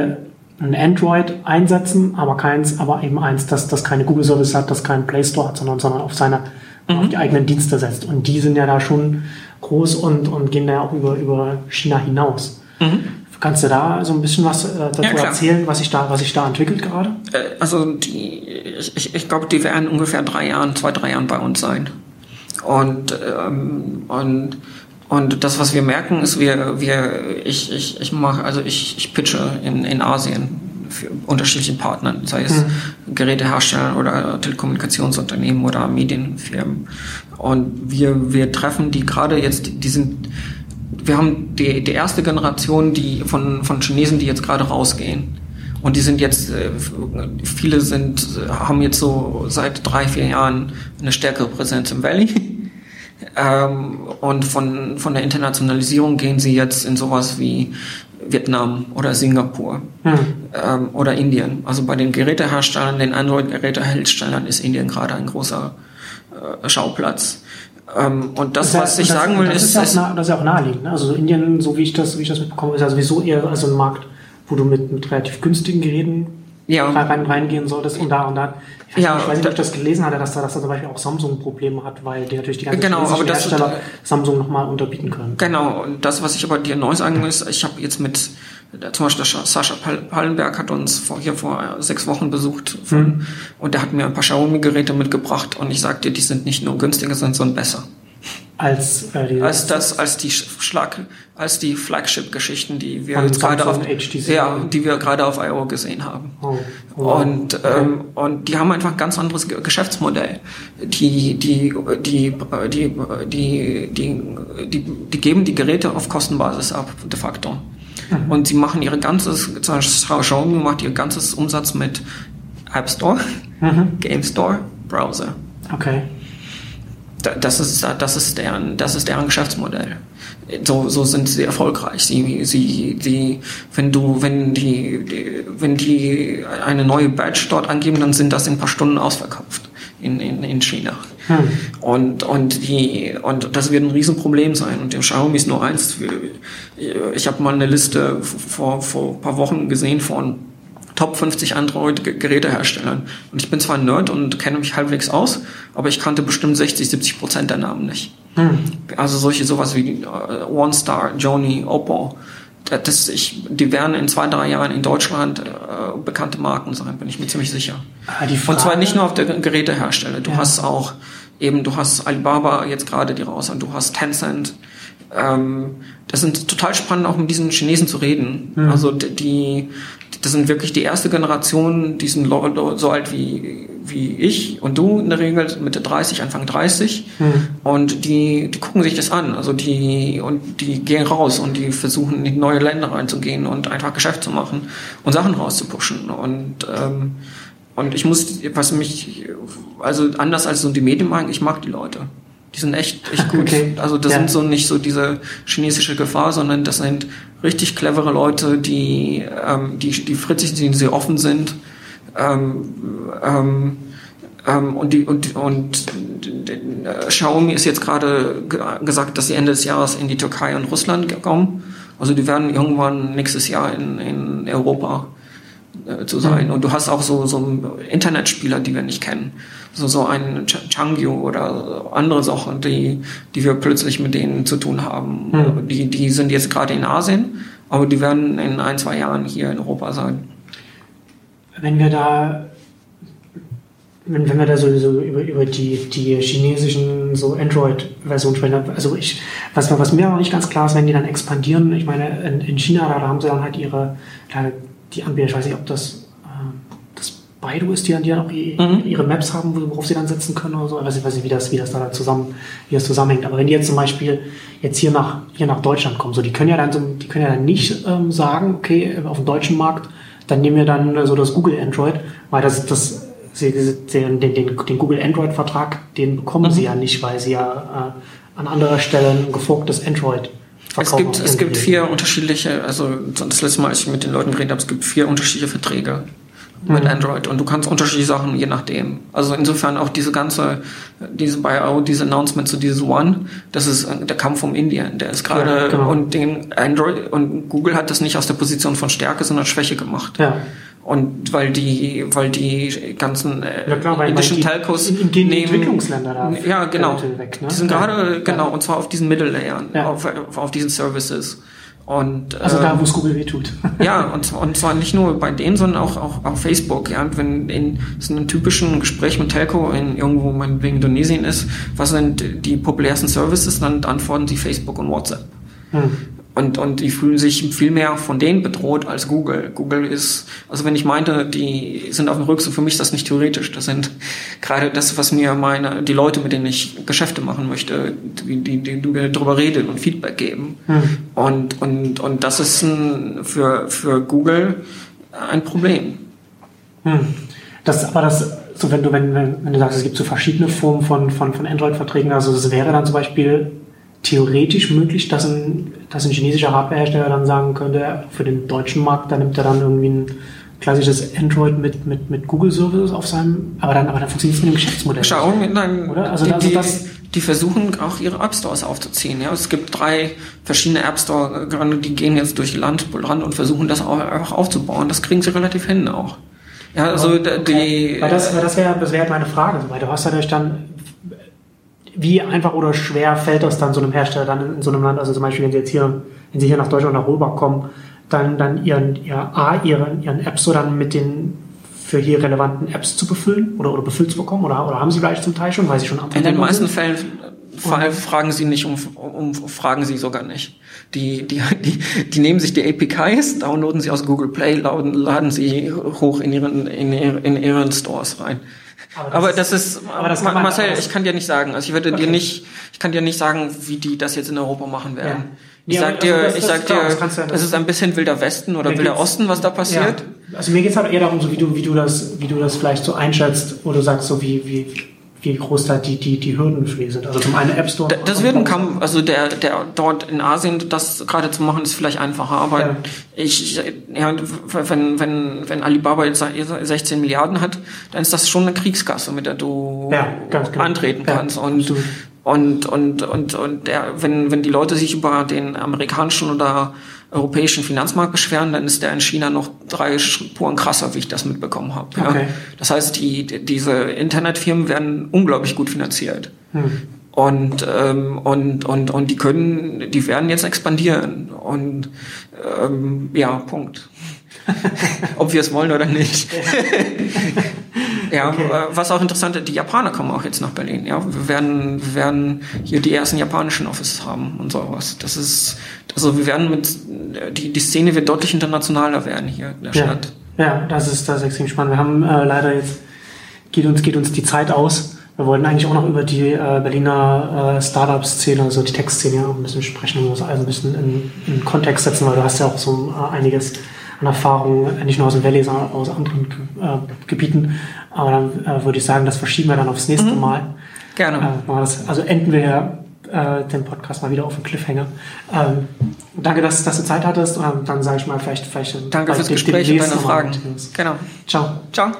ein Android einsetzen, aber keins, aber eben eins, das, das keine Google Service hat, das keinen Play Store hat, sondern, sondern auf seine, mhm. auf die eigenen Dienste setzt. Und die sind ja da schon groß und, und gehen da auch über, über China hinaus. Mhm. Kannst du da so ein bisschen was äh, dazu ja, erzählen, was sich da, was sich da entwickelt gerade? Äh, also die, ich, ich glaube, die werden ungefähr drei Jahren, zwei, drei Jahren bei uns sein. Und, ähm, und und das, was wir merken, ist, wir, wir, ich, ich, ich mache, also ich, ich pitche in, in Asien für unterschiedliche Partner, sei es mhm. Gerätehersteller oder Telekommunikationsunternehmen oder Medienfirmen. Und wir, wir treffen die gerade jetzt, die sind, wir haben die, die erste Generation, die von, von Chinesen, die jetzt gerade rausgehen. Und die sind jetzt, äh, viele sind, haben jetzt so seit drei, vier Jahren eine stärkere Präsenz im Valley [laughs] ähm, und von, von der Internationalisierung gehen sie jetzt in sowas wie Vietnam oder Singapur hm. ähm, oder Indien. Also bei den Geräteherstellern, den Android-Geräteherstellern ist Indien gerade ein großer äh, Schauplatz. Ähm, und das, das was ich das, sagen will, das ist, ist, nah, das ist ja auch naheliegend. Ne? Also Indien, so wie ich das, wie ich das mitbekomme, ist ja sowieso eher also ein Markt, wo du mit, mit relativ günstigen Geräten ja. rein, reingehen solltest und da und da. Ich weiß, ja, nicht, ich weiß nicht, ob ich das gelesen hatte, dass da, dass da zum Beispiel auch Samsung Probleme hat, weil die natürlich die ganzen genau, aber das, Hersteller Samsung nochmal unterbieten können. Genau, und das, was ich aber dir neu sagen muss, ich habe jetzt mit zum Beispiel Sascha Pallenberg hat uns vor, hier vor sechs Wochen besucht von, mhm. und der hat mir ein paar Xiaomi-Geräte mitgebracht und ich sagte, die sind nicht nur günstiger, sondern besser als äh, die als das als die Schlag als die Flagship Geschichten die wir jetzt gerade auf ja, die wir gerade auf IO gesehen haben. Oh, oh, und okay. ähm, und die haben einfach ein ganz anderes Geschäftsmodell. Die die die die die die die, die geben die Geräte auf Kostenbasis ab de facto. Mhm. und sie machen ihre ganzes Xiaomi macht ihr ganzes Umsatz mit App Store mhm. Game Store Browser. Okay das ist, das ist deren, das ist deren Geschäftsmodell. So, so sind sie erfolgreich. Sie, sie, die, wenn du, wenn die, die, wenn die eine neue Badge dort angeben, dann sind das in ein paar Stunden ausverkauft in, in, in China. Hm. Und, und, die, und das wird ein Riesenproblem sein. Und der Xiaomi ist nur eins. Ich habe mal eine Liste vor, vor ein paar Wochen gesehen von Top 50 Android-Geräteherstellern. Und ich bin zwar ein Nerd und kenne mich halbwegs aus, aber ich kannte bestimmt 60, 70 Prozent der Namen nicht. Hm. Also solche sowas wie äh, OneStar, Joni, Oppo. Das, ich, die werden in zwei, drei Jahren in Deutschland äh, bekannte Marken sein, bin ich mir ziemlich sicher. Ah, und zwar nicht nur auf der Gerätehersteller. Du ja. hast auch eben, du hast Alibaba jetzt gerade die raus und du hast Tencent. Ähm, das sind total spannend, auch mit diesen Chinesen zu reden. Mhm. Also die, das sind wirklich die erste Generation, die sind so alt wie, wie ich und du in der Regel, Mitte 30, Anfang 30. Mhm. Und die, die gucken sich das an. Also die, und die gehen raus und die versuchen in neue Länder reinzugehen und einfach Geschäft zu machen und Sachen rauszupuschen. Und, ähm, und ich muss, was mich, also anders als so die Medienmarken, ich mag die Leute. Die sind echt, echt gut. Okay. Also das ja. sind so nicht so diese chinesische Gefahr, sondern das sind richtig clevere Leute, die, ähm, die, die fritzig sind, die sehr offen sind. Ähm, ähm, ähm, und die und und äh, Xiaomi ist jetzt gerade gesagt, dass sie Ende des Jahres in die Türkei und Russland kommen. Also die werden irgendwann nächstes Jahr in, in Europa äh, zu sein. Mhm. Und du hast auch so so Internetspieler, die wir nicht kennen so, so ein Changyu oder andere Sachen, die, die wir plötzlich mit denen zu tun haben. Hm. Die, die sind jetzt gerade in Asien, aber die werden in ein, zwei Jahren hier in Europa sein. Wenn wir da wenn, wenn wir da so, so über, über die, die chinesischen so Android-Versionen sprechen, also ich, was, was mir noch nicht ganz klar ist, wenn die dann expandieren, ich meine, in, in China, da, da haben sie dann halt ihre, die Anbieter, ich weiß nicht, ob das Baidu ist, die dann, die dann auch mhm. ihre Maps haben, worauf sie dann setzen können oder so. Ich weiß nicht, weiß nicht wie, das, wie das da zusammen, wie das zusammenhängt. Aber wenn die jetzt zum Beispiel jetzt hier nach, hier nach Deutschland kommen, so, die können ja dann, so, die können ja dann nicht ähm, sagen, okay, auf dem deutschen Markt, dann nehmen wir dann so das Google Android, weil das, das, sie, den, den, den, den Google Android Vertrag, den bekommen mhm. sie ja nicht, weil sie ja äh, an anderer Stelle ein geforktes Android es gibt, es gibt vier unterschiedliche, also das letzte Mal, als ich mit den Leuten geredet habe, es gibt vier unterschiedliche Verträge mit mhm. Android und du kannst unterschiedliche Sachen je nachdem. Also insofern auch diese ganze, diese Buyout, diese Announcement zu dieses One, das ist, der kam vom Indien, der ist gerade ja, genau. und den Android und Google hat das nicht aus der Position von Stärke, sondern Schwäche gemacht. Ja. Und weil die, weil die ganzen äh, ja, klar, indischen Telcos in, in nehmen, Entwicklungsländer da ja genau, weg, ne? die sind gerade genau und zwar auf diesen Mittellayern, ja. auf, auf diesen Services. Und, also da, ähm, wo es Google wehtut. ja, [laughs] und, und zwar nicht nur bei denen, sondern auch, auch auf Facebook. Ja, und wenn in so einem typischen Gespräch mit Telco in irgendwo meinetwegen Indonesien ist, was sind die populärsten Services, dann antworten sie Facebook und WhatsApp. Hm. Und, und die fühlen sich viel mehr von denen bedroht als Google. Google ist, also wenn ich meinte, die sind auf dem Rückzug, für mich ist das nicht theoretisch. Das sind gerade das, was mir meine, die Leute, mit denen ich Geschäfte machen möchte, die, die, die, darüber reden und Feedback geben. Hm. Und, und, und das ist ein, für, für Google ein Problem. Hm. Das, aber das, so wenn du, wenn, wenn, wenn du sagst, es gibt so verschiedene Formen von, von, von Android-Verträgen, also das wäre dann zum Beispiel theoretisch möglich, dass ein, dass ein chinesischer Hardwarehersteller dann sagen könnte, für den deutschen Markt, da nimmt er dann irgendwie ein klassisches Android mit, mit, mit Google Services auf seinem, aber dann, aber dann funktioniert es mit dem Geschäftsmodell. Xiaomi, nein, oder? Also, die, also das, die versuchen auch ihre App Stores aufzuziehen. Ja, es gibt drei verschiedene App Store, gerade die gehen jetzt durch Land, Land und versuchen das auch einfach aufzubauen. Das kriegen sie relativ hin auch. Ja, also okay. die. Weil das, weil das wäre, das wäre meine Frage. Weil du hast ja dann wie einfach oder schwer fällt das dann so einem Hersteller dann in so einem Land, also zum Beispiel, wenn sie jetzt hier, wenn sie hier nach Deutschland nach Europa kommen, dann, dann ihren, ihr, A, ihren, ihren App Store dann mit den für hier relevanten Apps zu befüllen oder, oder befüllt zu bekommen oder, oder haben sie vielleicht zum Teil schon, weil sie schon In den meisten Fällen fragen sie nicht um, um, fragen sie sogar nicht. Die, die, die, die nehmen sich die APIs, downloaden sie aus Google Play, laden, laden sie hoch in ihren, in, in ihren Stores rein. Aber das, aber das ist, aber das kann Marcel, ich kann dir nicht sagen. Also ich würde okay. dir nicht, ich kann dir nicht sagen, wie die das jetzt in Europa machen werden. Ja. Ich ja, sag dir, also ich sag dir, es ist ein bisschen wilder Westen oder wilder Osten, was da passiert. Ja. Also mir geht's halt eher darum, so wie du, wie du das, wie du das vielleicht so einschätzt, wo du sagst, so wie, wie, wie groß da die, die, die Hürden für die sind. Also zum einen App Store. Da- Das wird ein Kampf, also der, der dort in Asien das gerade zu machen, ist vielleicht einfacher, aber Ja. ich, ja, wenn, wenn, wenn Alibaba jetzt 16 Milliarden hat, dann ist das schon eine Kriegskasse, mit der du Ja, genau. antreten Ja, kannst. Und, absolut. und, und, und, und der, wenn, wenn die Leute sich über den amerikanischen oder europäischen Finanzmarkt beschweren, dann ist der in China noch drei Spuren krasser, wie ich das mitbekommen habe. Ja. Okay. Das heißt, die, die- diese Internetfirmen werden unglaublich gut finanziert. Und, ähm, und, und, und die können, die werden jetzt expandieren. Und ähm, ja, Punkt. [laughs] Ob wir es wollen oder nicht. [laughs] [laughs] ja, Okay. äh, was auch interessant ist, die Japaner kommen auch jetzt nach Berlin. Ja, wir werden, wir werden hier die ersten japanischen Offices haben und sowas. Das ist, also wir werden mit, die, die Szene wird deutlich internationaler werden hier in der Ja, Stadt. ja das, ist, das ist extrem spannend. Wir haben äh, leider jetzt, geht uns, geht uns die Zeit aus. Wir wollten eigentlich auch noch über die äh, Berliner äh, Startup-Szene, also die Tech-Szene ja, ein bisschen sprechen und das also ein bisschen in, in Kontext setzen, weil du hast ja auch so äh, einiges an Erfahrung, nicht nur aus dem Valley, sondern auch aus anderen äh, Gebieten. Aber dann äh, würde ich sagen, das verschieben wir dann aufs nächste Mal. Gerne. Äh, das, also enden wir ja äh, den Podcast mal wieder auf den Cliffhanger. Ähm, danke, dass, dass du Zeit hattest. Ähm, dann sage ich mal vielleicht, vielleicht Danke fürs Gespräch und deine Fragen. Genau. Ciao. Ciao.